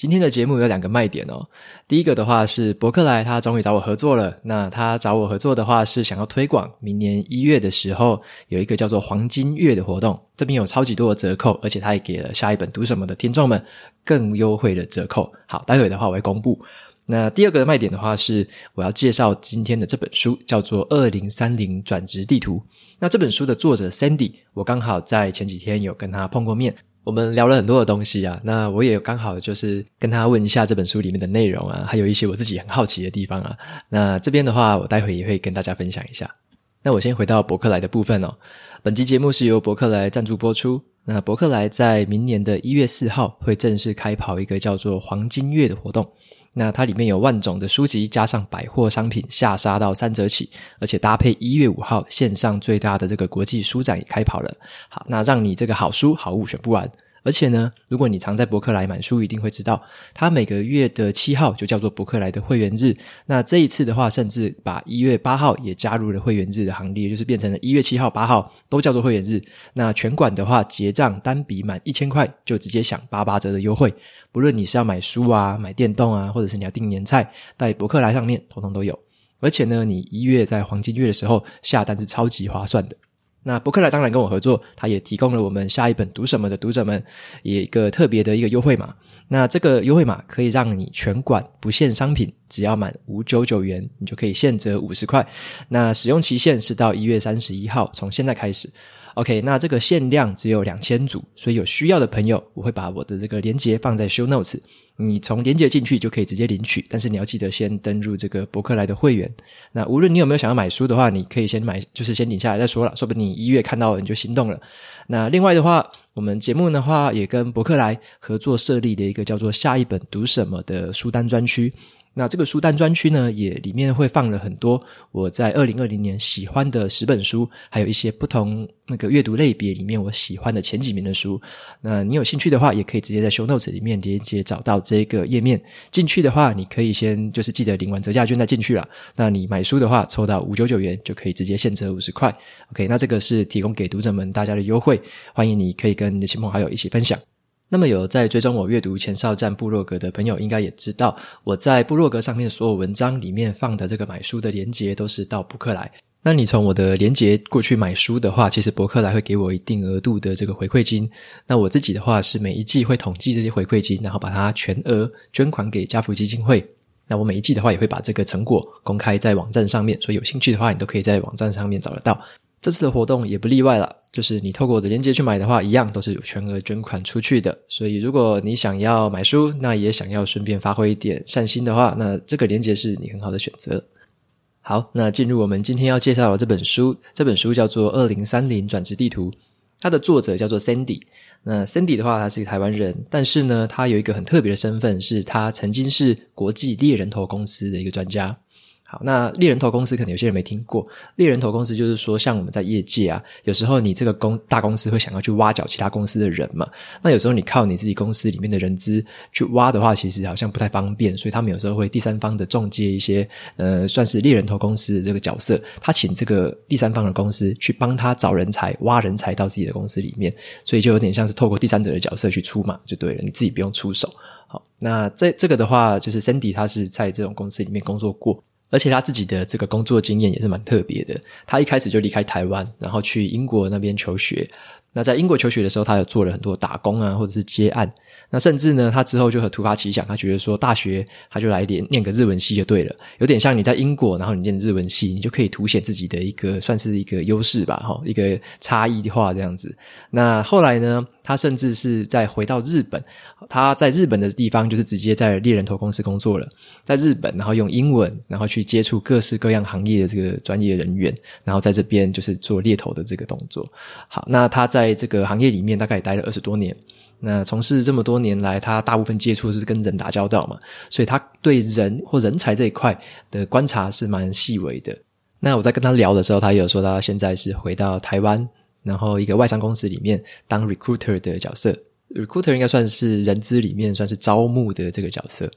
今天的节目有两个卖点哦。第一个的话是博客来，他终于找我合作了。那他找我合作的话是想要推广明年一月的时候有一个叫做黄金月的活动，这边有超级多的折扣，而且他也给了下一本读什么的听众们更优惠的折扣。好，待会的话我会公布。那第二个卖点的话是我要介绍今天的这本书，叫做《二零三零转职地图》。那这本书的作者 Sandy，我刚好在前几天有跟他碰过面。我们聊了很多的东西啊，那我也刚好就是跟他问一下这本书里面的内容啊，还有一些我自己很好奇的地方啊。那这边的话，我待会也会跟大家分享一下。那我先回到伯克莱的部分哦。本集节目是由伯克莱赞助播出。那伯克莱在明年的一月四号会正式开跑一个叫做“黄金月”的活动。那它里面有万种的书籍，加上百货商品，下杀到三折起，而且搭配一月五号线上最大的这个国际书展也开跑了。好，那让你这个好书好物选不完。而且呢，如果你常在博客来买书，一定会知道，它每个月的七号就叫做博客来的会员日。那这一次的话，甚至把一月八号也加入了会员日的行列，就是变成了一月七号、八号都叫做会员日。那全馆的话，结账单笔满一千块就直接享八八折的优惠。不论你是要买书啊、买电动啊，或者是你要订年菜，在博客来上面统统都有。而且呢，你一月在黄金月的时候下单是超级划算的。那博客来当然跟我合作，他也提供了我们下一本读什么的读者们一个特别的一个优惠码。那这个优惠码可以让你全馆不限商品，只要满五九九元，你就可以现折五十块。那使用期限是到一月三十一号，从现在开始。OK，那这个限量只有两千组，所以有需要的朋友，我会把我的这个链接放在 Show Notes，你从链接进去就可以直接领取。但是你要记得先登入这个博客来的会员。那无论你有没有想要买书的话，你可以先买，就是先领下来再说了，说不定你一月看到了你就心动了。那另外的话，我们节目的话也跟博客来合作设立了一个叫做“下一本读什么”的书单专区。那这个书单专区呢，也里面会放了很多我在二零二零年喜欢的十本书，还有一些不同那个阅读类别里面我喜欢的前几名的书。那你有兴趣的话，也可以直接在 Show Notes 里面连接找到这个页面。进去的话，你可以先就是记得领完折价券再进去了。那你买书的话，抽到五九九元就可以直接现折五十块。OK，那这个是提供给读者们大家的优惠，欢迎你可以跟你的亲朋好友一起分享。那么有在追踪我阅读前哨站部落格的朋友，应该也知道我在部落格上面所有文章里面放的这个买书的链接都是到博客来。那你从我的连结过去买书的话，其实博客来会给我一定额度的这个回馈金。那我自己的话是每一季会统计这些回馈金，然后把它全额捐款给家福基金会。那我每一季的话也会把这个成果公开在网站上面，所以有兴趣的话，你都可以在网站上面找得到。这次的活动也不例外了，就是你透过我的链接去买的话，一样都是有全额捐款出去的。所以如果你想要买书，那也想要顺便发挥一点善心的话，那这个链接是你很好的选择。好，那进入我们今天要介绍的这本书，这本书叫做《二零三零转职地图》，它的作者叫做 Sandy。那 Sandy 的话，他是一个台湾人，但是呢，他有一个很特别的身份，是他曾经是国际猎人头公司的一个专家。好，那猎人头公司可能有些人没听过。猎人头公司就是说，像我们在业界啊，有时候你这个公大公司会想要去挖角其他公司的人嘛。那有时候你靠你自己公司里面的人资去挖的话，其实好像不太方便。所以他们有时候会第三方的中介一些，呃，算是猎人头公司的这个角色。他请这个第三方的公司去帮他找人才、挖人才到自己的公司里面，所以就有点像是透过第三者的角色去出马就对了，你自己不用出手。好，那这这个的话，就是 Sandy 他是在这种公司里面工作过。而且他自己的这个工作经验也是蛮特别的。他一开始就离开台湾，然后去英国那边求学。那在英国求学的时候，他有做了很多打工啊，或者是接案。那甚至呢，他之后就很突发奇想，他觉得说大学他就来点念个日文系就对了，有点像你在英国，然后你念日文系，你就可以凸显自己的一个算是一个优势吧，哈，一个差异化这样子。那后来呢，他甚至是在回到日本，他在日本的地方就是直接在猎人头公司工作了，在日本，然后用英文，然后去接触各式各样行业的这个专业人员，然后在这边就是做猎头的这个动作。好，那他在这个行业里面大概也待了二十多年。那从事这么多年来，他大部分接触是跟人打交道嘛，所以他对人或人才这一块的观察是蛮细微的。那我在跟他聊的时候，他有说他现在是回到台湾，然后一个外商公司里面当 recruiter 的角色，recruiter 应该算是人资里面算是招募的这个角色。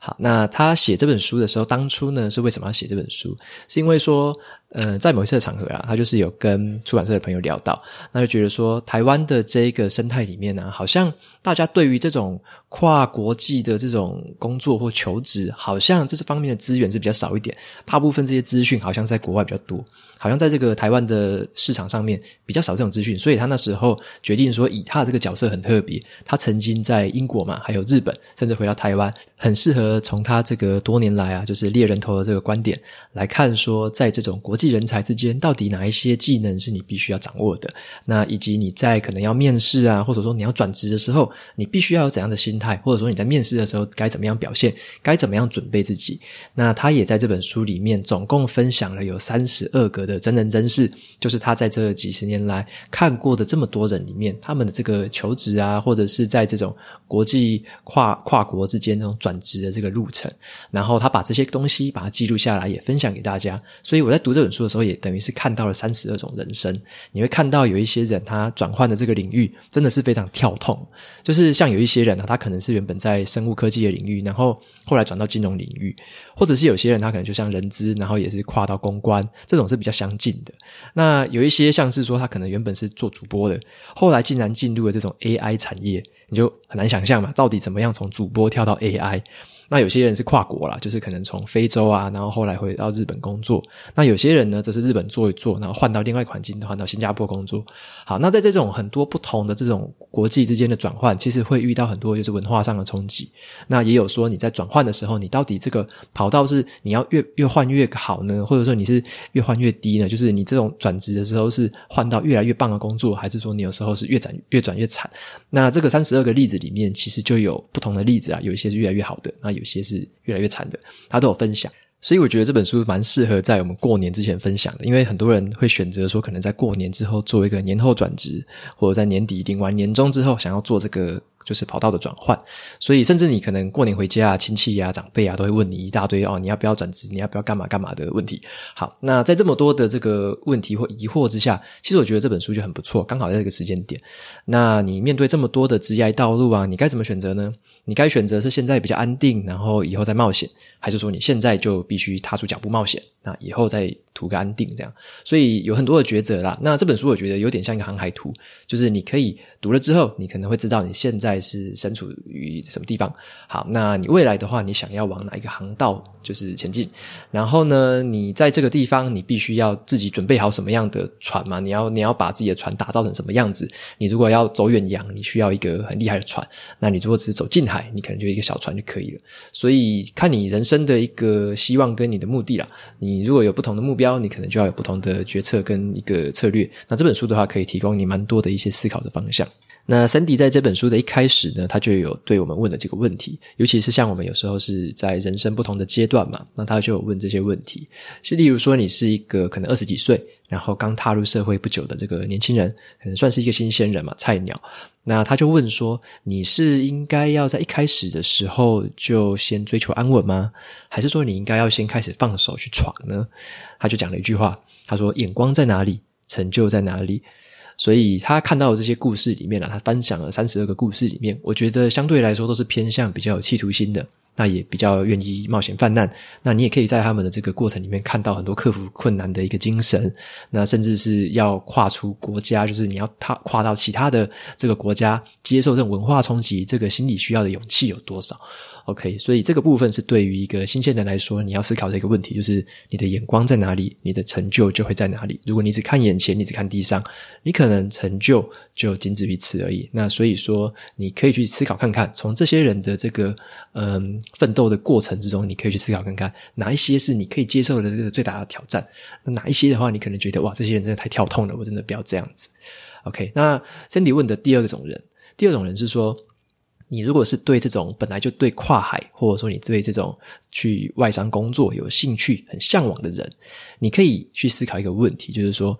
好，那他写这本书的时候，当初呢是为什么要写这本书？是因为说，呃，在某一次的场合啊，他就是有跟出版社的朋友聊到，那就觉得说，台湾的这个生态里面呢、好像大家对于这种跨国际的这种工作或求职，好像这方面的资源是比较少一点，大部分这些资讯好像在国外比较多。好像在这个台湾的市场上面比较少这种资讯，所以他那时候决定说，以他的这个角色很特别，他曾经在英国嘛，还有日本，甚至回到台湾，很适合从他这个多年来啊，就是猎人头的这个观点来看，说在这种国际人才之间，到底哪一些技能是你必须要掌握的？那以及你在可能要面试啊，或者说你要转职的时候，你必须要有怎样的心态，或者说你在面试的时候该怎么样表现，该怎么样准备自己？那他也在这本书里面总共分享了有三十二个的。真人真事，就是他在这几十年来看过的这么多人里面，他们的这个求职啊，或者是在这种国际跨跨国之间这种转职的这个路程，然后他把这些东西把它记录下来，也分享给大家。所以我在读这本书的时候，也等于是看到了三十二种人生。你会看到有一些人他转换的这个领域真的是非常跳痛，就是像有一些人啊，他可能是原本在生物科技的领域，然后后来转到金融领域，或者是有些人他可能就像人资，然后也是跨到公关，这种是比较相近的。那有一些像是说他可能原本是做主播的，后来竟然进入了这种 AI 产业，你就很难想象嘛，到底怎么样从主播跳到 AI？那有些人是跨国啦，就是可能从非洲啊，然后后来回到日本工作。那有些人呢，则是日本做一做，然后换到另外一个环境，换到新加坡工作。好，那在这种很多不同的这种国际之间的转换，其实会遇到很多就是文化上的冲击。那也有说你在转换的时候，你到底这个跑道是你要越越换越好呢，或者说你是越换越低呢？就是你这种转职的时候是换到越来越棒的工作，还是说你有时候是越转越转越惨？那这个三十二个例子里面，其实就有不同的例子啊，有一些是越来越好的，那有些是越来越惨的，他都有分享，所以我觉得这本书蛮适合在我们过年之前分享的，因为很多人会选择说，可能在过年之后做一个年后转职，或者在年底领完年终之后想要做这个就是跑道的转换，所以甚至你可能过年回家啊，亲戚啊、长辈啊都会问你一大堆哦，你要不要转职？你要不要干嘛干嘛的问题。好，那在这么多的这个问题或疑惑之下，其实我觉得这本书就很不错，刚好在这个时间点。那你面对这么多的职业道路啊，你该怎么选择呢？你该选择是现在比较安定，然后以后再冒险，还是说你现在就必须踏出脚步冒险，那以后再图个安定这样？所以有很多的抉择啦。那这本书我觉得有点像一个航海图，就是你可以读了之后，你可能会知道你现在是身处于什么地方。好，那你未来的话，你想要往哪一个航道就是前进？然后呢，你在这个地方，你必须要自己准备好什么样的船嘛？你要你要把自己的船打造成什么样子？你如果要走远洋，你需要一个很厉害的船。那你如果只是走近海，你可能就一个小船就可以了。所以看你人生的一个希望跟你的目的啦。你如果有不同的目标，你可能就要有不同的决策跟一个策略。那这本书的话，可以提供你蛮多的一些思考的方向。那 Sandy 在这本书的一开始呢，他就有对我们问了这个问题，尤其是像我们有时候是在人生不同的阶段嘛，那他就有问这些问题，是例如说你是一个可能二十几岁，然后刚踏入社会不久的这个年轻人，可能算是一个新鲜人嘛，菜鸟，那他就问说，你是应该要在一开始的时候就先追求安稳吗？还是说你应该要先开始放手去闯呢？他就讲了一句话，他说：“眼光在哪里，成就在哪里。”所以他看到的这些故事里面啊，他分享了三十二个故事里面，我觉得相对来说都是偏向比较有企图心的，那也比较愿意冒险犯难。那你也可以在他们的这个过程里面看到很多克服困难的一个精神，那甚至是要跨出国家，就是你要踏跨到其他的这个国家，接受这种文化冲击，这个心理需要的勇气有多少？OK，所以这个部分是对于一个新鲜人来说，你要思考的一个问题，就是你的眼光在哪里，你的成就就会在哪里。如果你只看眼前，你只看地上，你可能成就就仅止于此而已。那所以说，你可以去思考看看，从这些人的这个嗯奋斗的过程之中，你可以去思考看看，哪一些是你可以接受的这个最大的挑战，哪一些的话，你可能觉得哇，这些人真的太跳痛了，我真的不要这样子。OK，那 Cindy 问的第二种人，第二种人是说。你如果是对这种本来就对跨海，或者说你对这种去外商工作有兴趣、很向往的人，你可以去思考一个问题，就是说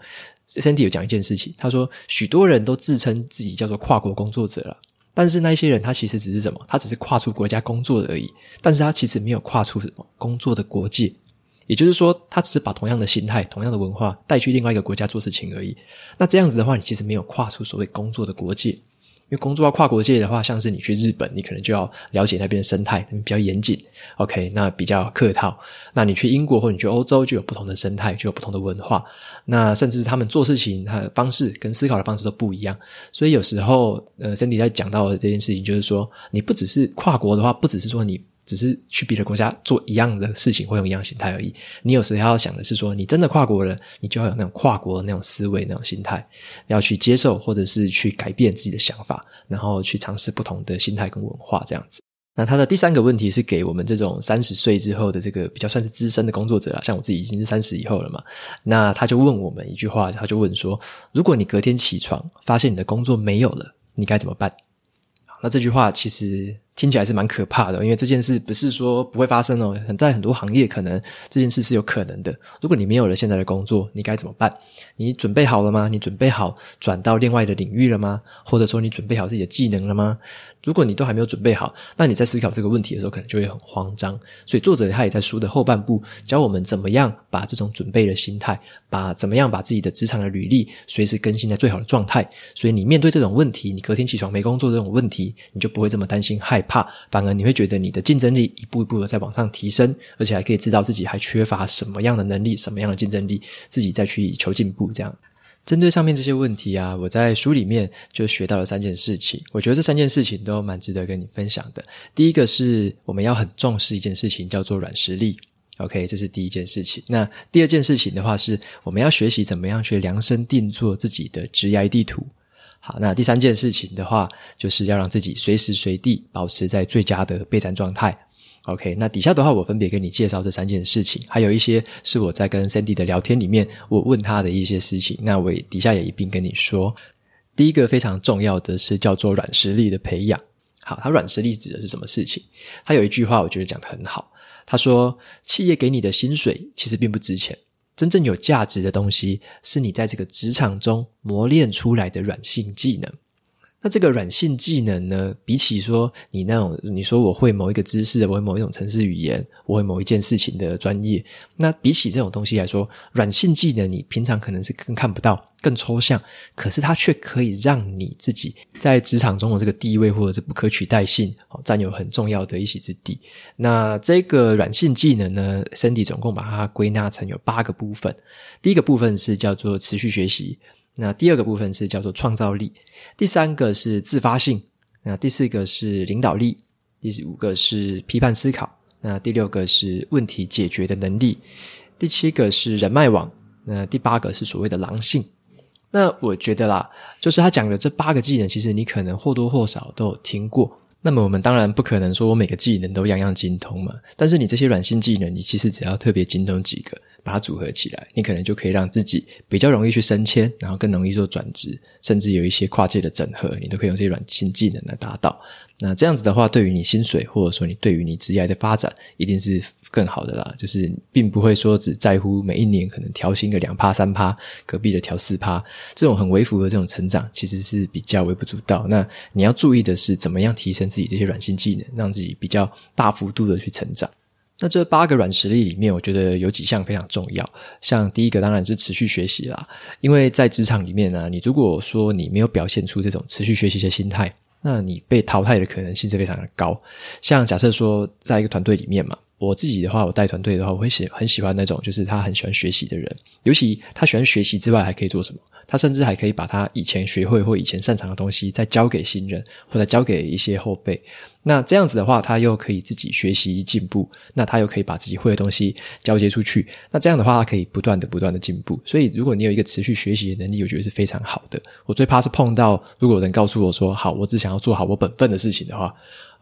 ，Cindy 有讲一件事情，他说许多人都自称自己叫做跨国工作者了，但是那些人他其实只是什么？他只是跨出国家工作而已，但是他其实没有跨出什么工作的国界。也就是说，他只是把同样的心态、同样的文化带去另外一个国家做事情而已。那这样子的话，你其实没有跨出所谓工作的国界。因为工作要跨国界的话，像是你去日本，你可能就要了解那边的生态，比较严谨。OK，那比较客套。那你去英国或你去欧洲，就有不同的生态，就有不同的文化。那甚至他们做事情，他的方式跟思考的方式都不一样。所以有时候，呃，Sandy 在讲到的这件事情，就是说，你不只是跨国的话，不只是说你。只是去别的国家做一样的事情，会用一样心态而已。你有时候要想的是说，你真的跨国了，你就要有那种跨国的那种思维、那种心态，要去接受或者是去改变自己的想法，然后去尝试不同的心态跟文化这样子。那他的第三个问题是给我们这种三十岁之后的这个比较算是资深的工作者啦，像我自己已经是三十以后了嘛。那他就问我们一句话，他就问说：如果你隔天起床发现你的工作没有了，你该怎么办？那这句话其实。听起来是蛮可怕的，因为这件事不是说不会发生哦，很在很多行业可能这件事是有可能的。如果你没有了现在的工作，你该怎么办？你准备好了吗？你准备好转到另外的领域了吗？或者说你准备好自己的技能了吗？如果你都还没有准备好，那你在思考这个问题的时候，可能就会很慌张。所以作者他也在书的后半部教我们怎么样把这种准备的心态，把怎么样把自己的职场的履历随时更新在最好的状态。所以你面对这种问题，你隔天起床没工作这种问题，你就不会这么担心害怕，反而你会觉得你的竞争力一步一步的在往上提升，而且还可以知道自己还缺乏什么样的能力，什么样的竞争力，自己再去求进步这样。针对上面这些问题啊，我在书里面就学到了三件事情。我觉得这三件事情都蛮值得跟你分享的。第一个是我们要很重视一件事情，叫做软实力。OK，这是第一件事情。那第二件事情的话，是我们要学习怎么样去量身定做自己的职业地图。好，那第三件事情的话，就是要让自己随时随地保持在最佳的备战状态。OK，那底下的话，我分别跟你介绍这三件事情，还有一些是我在跟 Sandy 的聊天里面，我问他的一些事情。那我底下也一并跟你说。第一个非常重要的是叫做软实力的培养。好，他软实力指的是什么事情？他有一句话，我觉得讲得很好。他说，企业给你的薪水其实并不值钱，真正有价值的东西是你在这个职场中磨练出来的软性技能。那这个软性技能呢，比起说你那种你说我会某一个知识，我会某一种程式语言，我会某一件事情的专业，那比起这种东西来说，软性技能你平常可能是更看不到、更抽象，可是它却可以让你自己在职场中的这个地位或者是不可取代性，占有很重要的一席之地。那这个软性技能呢，Sandy 总共把它归纳成有八个部分，第一个部分是叫做持续学习。那第二个部分是叫做创造力，第三个是自发性，那第四个是领导力，第五个是批判思考，那第六个是问题解决的能力，第七个是人脉网，那第八个是所谓的狼性。那我觉得啦，就是他讲的这八个技能，其实你可能或多或少都有听过。那么我们当然不可能说我每个技能都样样精通嘛，但是你这些软性技能，你其实只要特别精通几个。把它组合起来，你可能就可以让自己比较容易去升迁，然后更容易做转职，甚至有一些跨界的整合，你都可以用这些软性技能来达到。那这样子的话，对于你薪水，或者说你对于你职业的发展，一定是更好的啦。就是并不会说只在乎每一年可能调薪个两趴三趴，隔壁的调四趴，这种很微幅的这种成长，其实是比较微不足道。那你要注意的是，怎么样提升自己这些软性技能，让自己比较大幅度的去成长。那这八个软实力里面，我觉得有几项非常重要。像第一个当然是持续学习啦，因为在职场里面呢，你如果说你没有表现出这种持续学习的心态，那你被淘汰的可能性是非常的高。像假设说在一个团队里面嘛，我自己的话，我带团队的话，我会喜很喜欢那种就是他很喜欢学习的人，尤其他喜欢学习之外还可以做什么？他甚至还可以把他以前学会或以前擅长的东西再交给新人，或者交给一些后辈。那这样子的话，他又可以自己学习进步，那他又可以把自己会的东西交接出去。那这样的话，他可以不断的、不断的进步。所以，如果你有一个持续学习的能力，我觉得是非常好的。我最怕是碰到，如果有人告诉我说：“好，我只想要做好我本分的事情的话。”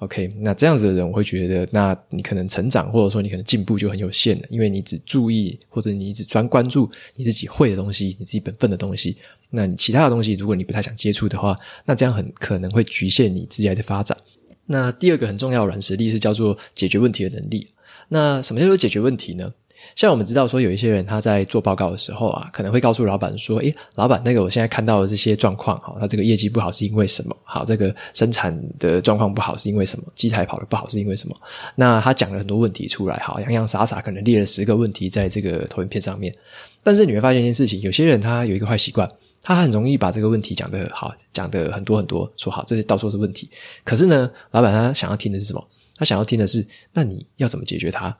OK，那这样子的人，我会觉得，那你可能成长或者说你可能进步就很有限了，因为你只注意或者你只专关注你自己会的东西，你自己本分的东西。那你其他的东西，如果你不太想接触的话，那这样很可能会局限你职业的发展。那第二个很重要的软实力是叫做解决问题的能力。那什么叫做解决问题呢？像我们知道说，有一些人他在做报告的时候啊，可能会告诉老板说：“诶，老板，那个我现在看到的这些状况，哈，他这个业绩不好是因为什么？好，这个生产的状况不好是因为什么？机台跑得不好是因为什么？”那他讲了很多问题出来，好，洋洋洒洒可能列了十个问题在这个投影片上面。但是你会发现一件事情，有些人他有一个坏习惯，他很容易把这个问题讲得好，讲得很多很多，说好这些到处是问题。可是呢，老板他想要听的是什么？他想要听的是，那你要怎么解决它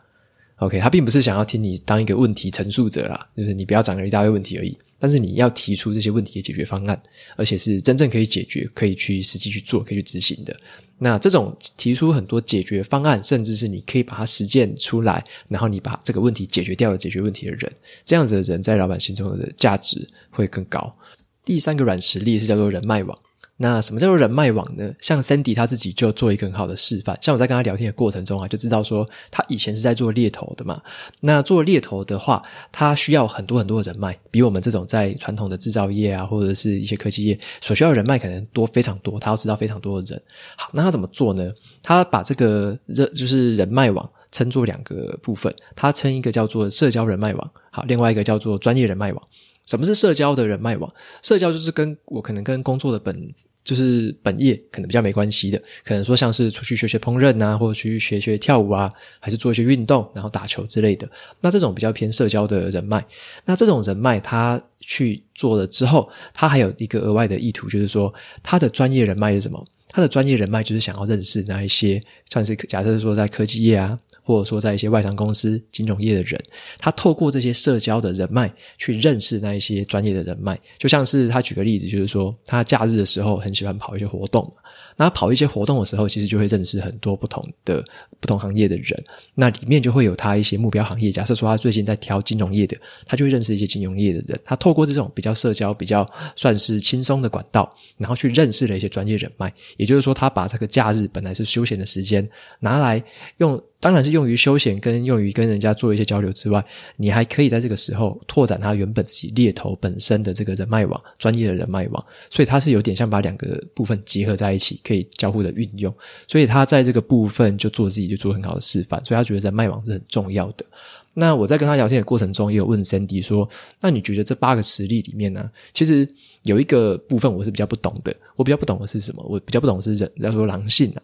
？OK，他并不是想要听你当一个问题陈述者啦，就是你不要讲了一大堆问题而已。但是你要提出这些问题的解决方案，而且是真正可以解决、可以去实际去做、可以去执行的。那这种提出很多解决方案，甚至是你可以把它实践出来，然后你把这个问题解决掉了、解决问题的人，这样子的人在老板心中的价值会更高。第三个软实力是叫做人脉网。那什么叫做人脉网呢？像 Sandy 他自己就做一个很好的示范。像我在跟他聊天的过程中啊，就知道说他以前是在做猎头的嘛。那做猎头的话，他需要很多很多的人脉，比我们这种在传统的制造业啊，或者是一些科技业所需要的人脉可能多非常多。他要知道非常多的人。好，那他怎么做呢？他把这个人就是人脉网称作两个部分，他称一个叫做社交人脉网，好，另外一个叫做专业人脉网。什么是社交的人脉网？社交就是跟我可能跟工作的本。就是本业可能比较没关系的，可能说像是出去学学烹饪啊，或者去学学跳舞啊，还是做一些运动，然后打球之类的。那这种比较偏社交的人脉，那这种人脉他去做了之后，他还有一个额外的意图，就是说他的专业人脉是什么？他的专业人脉就是想要认识那一些，算是假设说在科技业啊。或者说，在一些外商公司、金融业的人，他透过这些社交的人脉去认识那一些专业的人脉，就像是他举个例子，就是说他假日的时候很喜欢跑一些活动。那跑一些活动的时候，其实就会认识很多不同的不同行业的人。那里面就会有他一些目标行业。假设说他最近在挑金融业的，他就会认识一些金融业的人。他透过这种比较社交、比较算是轻松的管道，然后去认识了一些专业人脉。也就是说，他把这个假日本来是休闲的时间拿来用。当然是用于休闲，跟用于跟人家做一些交流之外，你还可以在这个时候拓展他原本自己猎头本身的这个人脉网，专业的人脉网。所以他是有点像把两个部分结合在一起起，可以交互的运用。所以他在这个部分就做自己就做很好的示范，所以他觉得人脉网是很重要的。那我在跟他聊天的过程中，也有问 Sandy 说：“那你觉得这八个实例里面呢，其实有一个部分我是比较不懂的，我比较不懂的是什么？我比较不懂的是人，要说狼性啊。”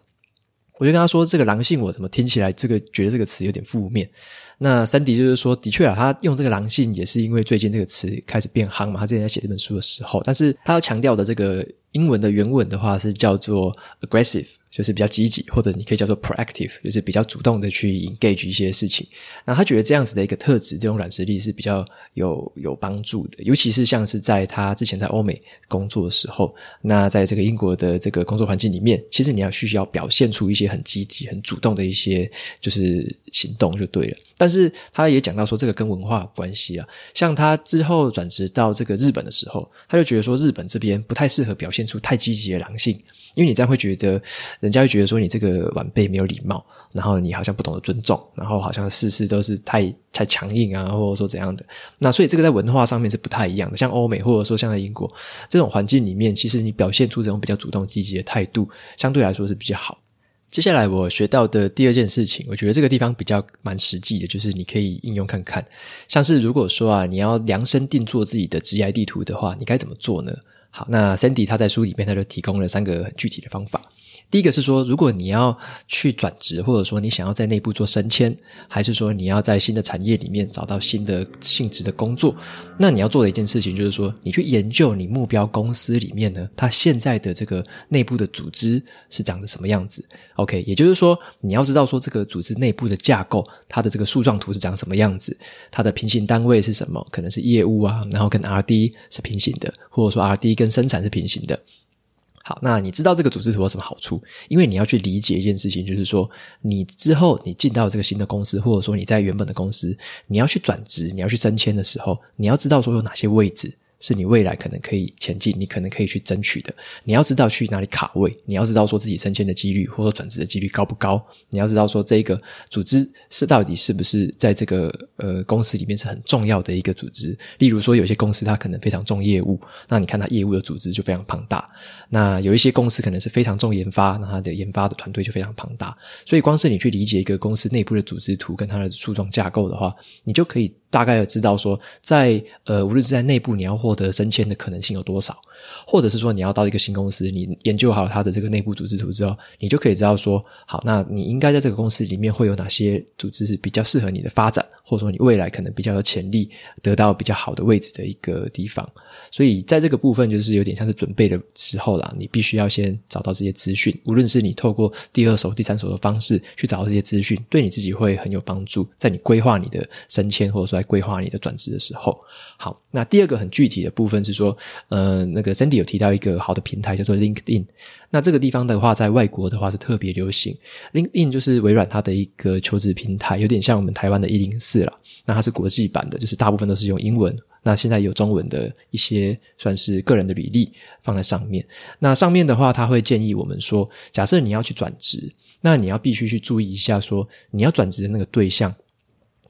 我就跟他说：“这个狼性，我怎么听起来这个觉得这个词有点负面？”那 Sandy 就是说：“的确啊，他用这个狼性也是因为最近这个词开始变夯嘛。他之前在写这本书的时候，但是他要强调的这个英文的原文的话是叫做 aggressive。”就是比较积极，或者你可以叫做 proactive，就是比较主动的去 engage 一些事情。那他觉得这样子的一个特质，这种软实力是比较有有帮助的，尤其是像是在他之前在欧美工作的时候，那在这个英国的这个工作环境里面，其实你要需要表现出一些很积极、很主动的一些就是行动就对了。但是他也讲到说，这个跟文化有关系啊。像他之后转职到这个日本的时候，他就觉得说日本这边不太适合表现出太积极的狼性。因为你这样会觉得，人家会觉得说你这个晚辈没有礼貌，然后你好像不懂得尊重，然后好像事事都是太太强硬啊，或者说怎样的。那所以这个在文化上面是不太一样的。像欧美或者说像在英国这种环境里面，其实你表现出这种比较主动积极的态度，相对来说是比较好。接下来我学到的第二件事情，我觉得这个地方比较蛮实际的，就是你可以应用看看。像是如果说啊，你要量身定做自己的职业地图的话，你该怎么做呢？好，那 Sandy 他在书里面他就提供了三个具体的方法。第一个是说，如果你要去转职，或者说你想要在内部做升迁，还是说你要在新的产业里面找到新的性质的工作，那你要做的一件事情就是说，你去研究你目标公司里面呢，它现在的这个内部的组织是长得什么样子。OK，也就是说，你要知道说这个组织内部的架构，它的这个树状图是长什么样子，它的平行单位是什么，可能是业务啊，然后跟 RD 是平行的，或者说 RD 跟生产是平行的。好，那你知道这个组织图有什么好处？因为你要去理解一件事情，就是说，你之后你进到这个新的公司，或者说你在原本的公司，你要去转职，你要去升迁的时候，你要知道说有哪些位置是你未来可能可以前进，你可能可以去争取的。你要知道去哪里卡位，你要知道说自己升迁的几率或者说转职的几率高不高，你要知道说这个组织是到底是不是在这个呃公司里面是很重要的一个组织。例如说，有些公司它可能非常重业务，那你看它业务的组织就非常庞大。那有一些公司可能是非常重研发，那它的研发的团队就非常庞大。所以，光是你去理解一个公司内部的组织图跟它的树状架构的话，你就可以。大概知道说，在呃，无论是在内部你要获得升迁的可能性有多少，或者是说你要到一个新公司，你研究好它的这个内部组织图之后，你就可以知道说，好，那你应该在这个公司里面会有哪些组织是比较适合你的发展，或者说你未来可能比较有潜力得到比较好的位置的一个地方。所以在这个部分，就是有点像是准备的时候啦，你必须要先找到这些资讯，无论是你透过第二手、第三手的方式去找到这些资讯，对你自己会很有帮助，在你规划你的升迁，或者说。在规划你的转职的时候，好，那第二个很具体的部分是说，呃，那个 Sandy 有提到一个好的平台叫做 LinkedIn，那这个地方的话，在外国的话是特别流行。LinkedIn 就是微软它的一个求职平台，有点像我们台湾的一零四啦。那它是国际版的，就是大部分都是用英文。那现在有中文的一些算是个人的履历放在上面。那上面的话，他会建议我们说，假设你要去转职，那你要必须去注意一下说，说你要转职的那个对象。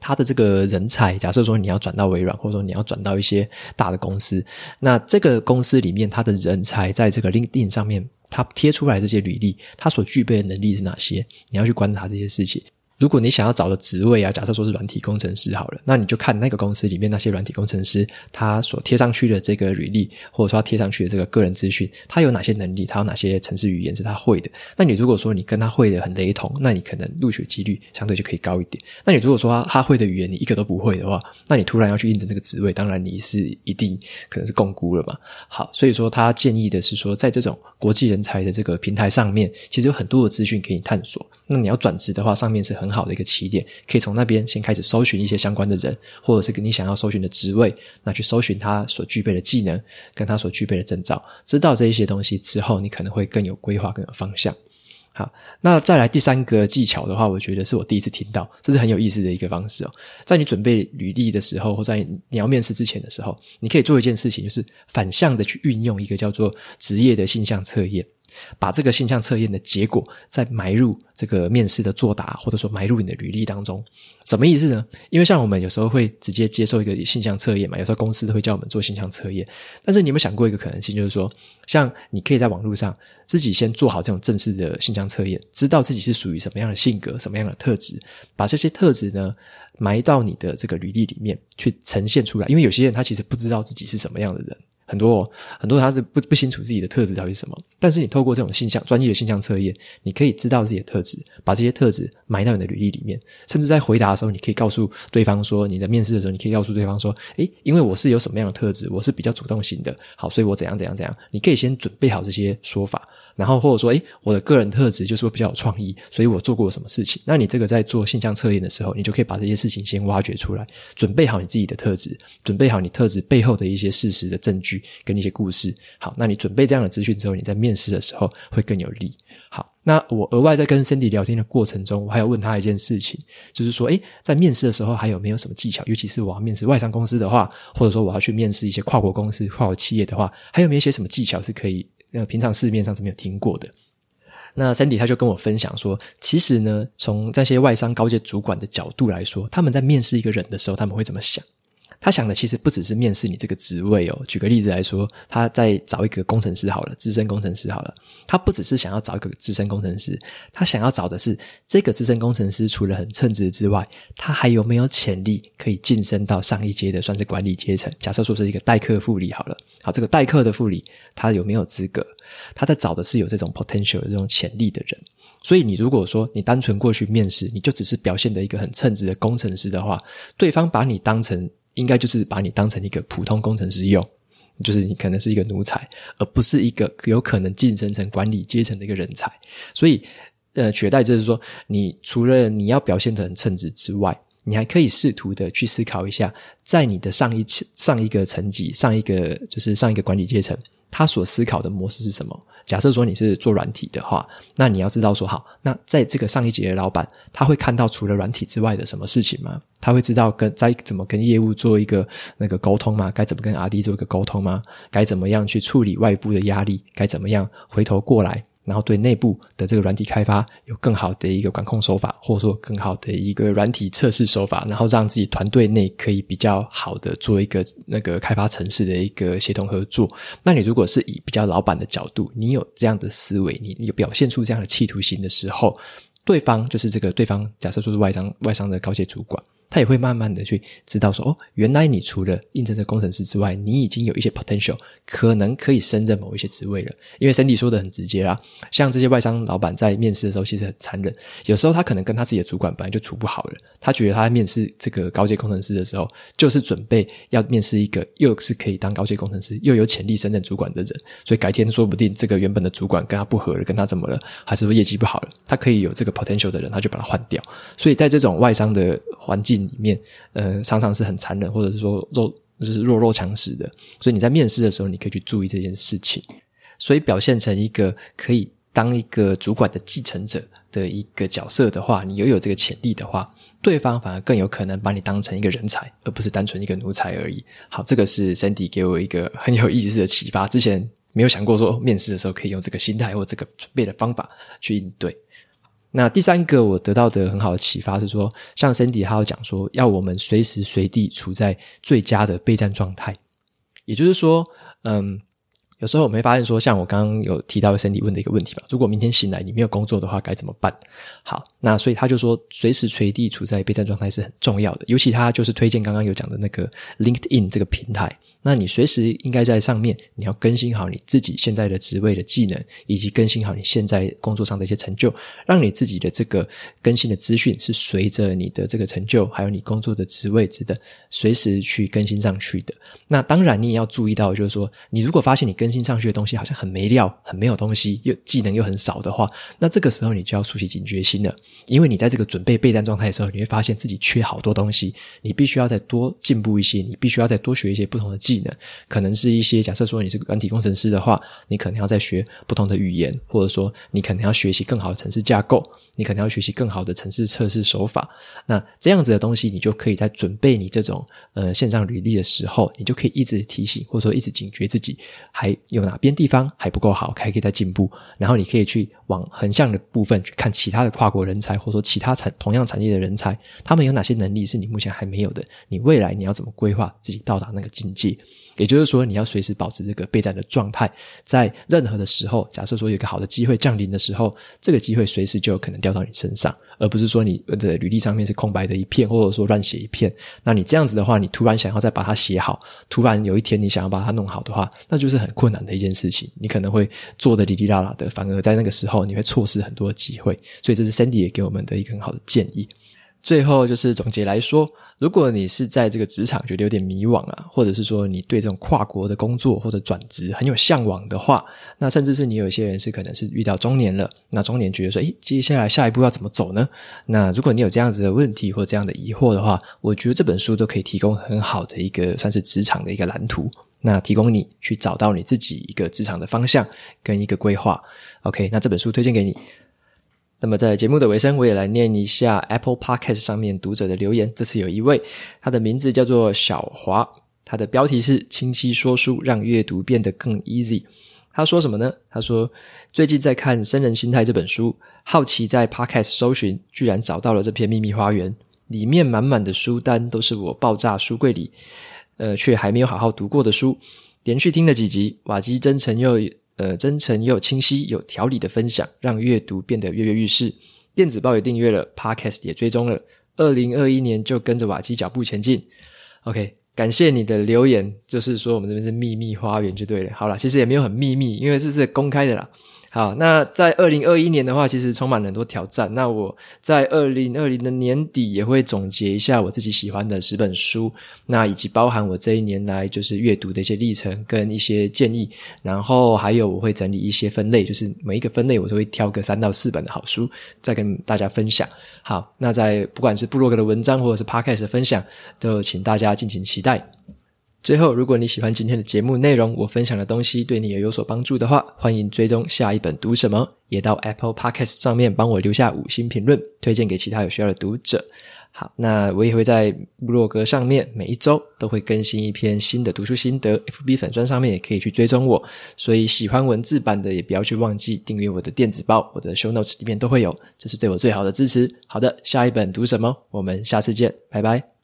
他的这个人才，假设说你要转到微软，或者说你要转到一些大的公司，那这个公司里面，他的人才在这个 LinkedIn 上面，他贴出来这些履历，他所具备的能力是哪些？你要去观察这些事情。如果你想要找的职位啊，假设说是软体工程师好了，那你就看那个公司里面那些软体工程师他所贴上去的这个履历，或者说他贴上去的这个个人资讯，他有哪些能力，他有哪些程式语言是他会的。那你如果说你跟他会的很雷同，那你可能录取几率相对就可以高一点。那你如果说他他会的语言你一个都不会的话，那你突然要去应征这个职位，当然你是一定可能是共估了嘛。好，所以说他建议的是说，在这种国际人才的这个平台上面，其实有很多的资讯可以探索。那你要转职的话，上面是很好的一个起点，可以从那边先开始搜寻一些相关的人，或者是跟你想要搜寻的职位，那去搜寻他所具备的技能，跟他所具备的证照。知道这一些东西之后，你可能会更有规划，更有方向。好，那再来第三个技巧的话，我觉得是我第一次听到，这是很有意思的一个方式哦。在你准备履历的时候，或在你要面试之前的时候，你可以做一件事情，就是反向的去运用一个叫做职业的性向测验。把这个性向测验的结果再埋入这个面试的作答，或者说埋入你的履历当中，什么意思呢？因为像我们有时候会直接接受一个性向测验嘛，有时候公司都会叫我们做性向测验。但是你有没有想过一个可能性，就是说，像你可以在网络上自己先做好这种正式的性向测验，知道自己是属于什么样的性格、什么样的特质，把这些特质呢埋到你的这个履历里面去呈现出来。因为有些人他其实不知道自己是什么样的人。很多很多他是不不清楚自己的特质到底是什么，但是你透过这种性向专业的性向测验，你可以知道自己的特质，把这些特质埋到你的履历里面，甚至在回答的时候，你可以告诉对方说，你的面试的时候，你可以告诉对方说，诶，因为我是有什么样的特质，我是比较主动型的，好，所以我怎样怎样怎样，你可以先准备好这些说法。然后或者说，诶，我的个人特质就是会比较有创意，所以我做过什么事情？那你这个在做性向测验的时候，你就可以把这些事情先挖掘出来，准备好你自己的特质，准备好你特质背后的一些事实的证据跟一些故事。好，那你准备这样的资讯之后，你在面试的时候会更有利。好，那我额外在跟 Sandy 聊天的过程中，我还要问他一件事情，就是说，诶，在面试的时候还有没有什么技巧？尤其是我要面试外商公司的话，或者说我要去面试一些跨国公司、跨国企业的话，还有没有一些什么技巧是可以？那平常市面上是没有听过的。那 Sandy 他就跟我分享说，其实呢，从这些外商高阶主管的角度来说，他们在面试一个人的时候，他们会怎么想？他想的其实不只是面试你这个职位哦。举个例子来说，他在找一个工程师好了，资深工程师好了，他不只是想要找一个资深工程师，他想要找的是这个资深工程师除了很称职之外，他还有没有潜力可以晋升到上一阶的算是管理阶层？假设说是一个代课副理好了，好，这个代课的副理他有没有资格？他在找的是有这种 potential 的这种潜力的人。所以你如果说你单纯过去面试，你就只是表现的一个很称职的工程师的话，对方把你当成。应该就是把你当成一个普通工程师用，就是你可能是一个奴才，而不是一个有可能晋升成管理阶层的一个人才。所以，呃，取代就是说，你除了你要表现得很称职之外，你还可以试图的去思考一下，在你的上一上一个层级、上一个就是上一个管理阶层，他所思考的模式是什么。假设说你是做软体的话，那你要知道说好，那在这个上一级的老板，他会看到除了软体之外的什么事情吗？他会知道跟在怎么跟业务做一个那个沟通吗？该怎么跟 RD 做一个沟通吗？该怎么样去处理外部的压力？该怎么样回头过来？然后对内部的这个软体开发有更好的一个管控手法，或者说更好的一个软体测试手法，然后让自己团队内可以比较好的做一个那个开发城市的一个协同合作。那你如果是以比较老板的角度，你有这样的思维，你有表现出这样的企图心的时候，对方就是这个对方，假设说是外商外商的高阶主管。他也会慢慢的去知道说，哦，原来你除了应征这工程师之外，你已经有一些 potential，可能可以升任某一些职位了。因为 Sandy 说的很直接啦，像这些外商老板在面试的时候，其实很残忍。有时候他可能跟他自己的主管本来就处不好了，他觉得他在面试这个高阶工程师的时候，就是准备要面试一个又是可以当高阶工程师，又有潜力升任主管的人。所以改天说不定这个原本的主管跟他不合了，跟他怎么了，还是说业绩不好了，他可以有这个 potential 的人，他就把他换掉。所以在这种外商的环境里面，呃，常常是很残忍，或者是说弱，就是弱肉强食的。所以你在面试的时候，你可以去注意这件事情。所以表现成一个可以当一个主管的继承者的一个角色的话，你又有这个潜力的话，对方反而更有可能把你当成一个人才，而不是单纯一个奴才而已。好，这个是 Sandy 给我一个很有意思的启发。之前没有想过说面试的时候可以用这个心态或这个准备的方法去应对。那第三个我得到的很好的启发是说，像 Cindy 他有讲说，要我们随时随地处在最佳的备战状态，也就是说，嗯。有时候我们会发现说，像我刚刚有提到 Sandy 问的一个问题嘛，如果明天醒来你没有工作的话，该怎么办？好，那所以他就说，随时随地处在备战状态是很重要的，尤其他就是推荐刚刚有讲的那个 LinkedIn 这个平台。那你随时应该在上面，你要更新好你自己现在的职位的技能，以及更新好你现在工作上的一些成就，让你自己的这个更新的资讯是随着你的这个成就，还有你工作的职位值得随时去更新上去的。那当然，你也要注意到，就是说，你如果发现你更新上去的东西好像很没料、很没有东西，又技能又很少的话，那这个时候你就要竖起警觉心了，因为你在这个准备备战状态的时候，你会发现自己缺好多东西，你必须要再多进步一些，你必须要再多学一些不同的技能，可能是一些假设说你是个软体工程师的话，你可能要再学不同的语言，或者说你可能要学习更好的城市架构，你可能要学习更好的城市测试手法。那这样子的东西，你就可以在准备你这种呃线上履历的时候，你就可以一直提醒，或者说一直警觉自己还有哪边地方还不够好，还可以再进步。然后你可以去往横向的部分去看其他的跨国人才，或者说其他产同样产业的人才，他们有哪些能力是你目前还没有的？你未来你要怎么规划自己到达那个境界？也就是说，你要随时保持这个备战的状态，在任何的时候，假设说有一个好的机会降临的时候，这个机会随时就有可能掉到你身上，而不是说你的履历上面是空白的一片，或者说乱写一片。那你这样子的话，你突然想要再把它写好，突然有一天你想要把它弄好的话，那就是很困难的一件事情。你可能会做的哩哩啦啦的，反而在那个时候你会错失很多机会。所以这是 Sandy 也给我们的一个很好的建议。最后就是总结来说。如果你是在这个职场觉得有点迷惘啊，或者是说你对这种跨国的工作或者转职很有向往的话，那甚至是你有一些人是可能是遇到中年了，那中年觉得说，诶，接下来下一步要怎么走呢？那如果你有这样子的问题或这样的疑惑的话，我觉得这本书都可以提供很好的一个算是职场的一个蓝图，那提供你去找到你自己一个职场的方向跟一个规划。OK，那这本书推荐给你。那么在节目的尾声，我也来念一下 Apple Podcast 上面读者的留言。这次有一位，他的名字叫做小华，他的标题是“清晰说书，让阅读变得更 easy”。他说什么呢？他说最近在看《生人心态》这本书，好奇在 Podcast 搜寻，居然找到了这片秘密花园，里面满满的书单都是我爆炸书柜里，呃，却还没有好好读过的书。连续听了几集，瓦基真诚又。呃，真诚又清晰、有条理的分享，让阅读变得跃跃欲试。电子报也订阅了，Podcast 也追踪了。二零二一年就跟着瓦基脚步前进。OK，感谢你的留言，就是说我们这边是秘密花园就对了。好了，其实也没有很秘密，因为这是公开的啦。好，那在二零二一年的话，其实充满了很多挑战。那我在二零二零的年底也会总结一下我自己喜欢的十本书，那以及包含我这一年来就是阅读的一些历程跟一些建议。然后还有我会整理一些分类，就是每一个分类我都会挑个三到四本的好书，再跟大家分享。好，那在不管是布洛格的文章或者是 Podcast 的分享，都请大家敬请期待。最后，如果你喜欢今天的节目内容，我分享的东西对你也有所帮助的话，欢迎追踪下一本读什么，也到 Apple Podcast 上面帮我留下五星评论，推荐给其他有需要的读者。好，那我也会在部落格上面每一周都会更新一篇新的读书心得，FB 粉砖上面也可以去追踪我。所以喜欢文字版的也不要去忘记订阅我的电子报，我的 Show Notes 里面都会有，这是对我最好的支持。好的，下一本读什么？我们下次见，拜拜。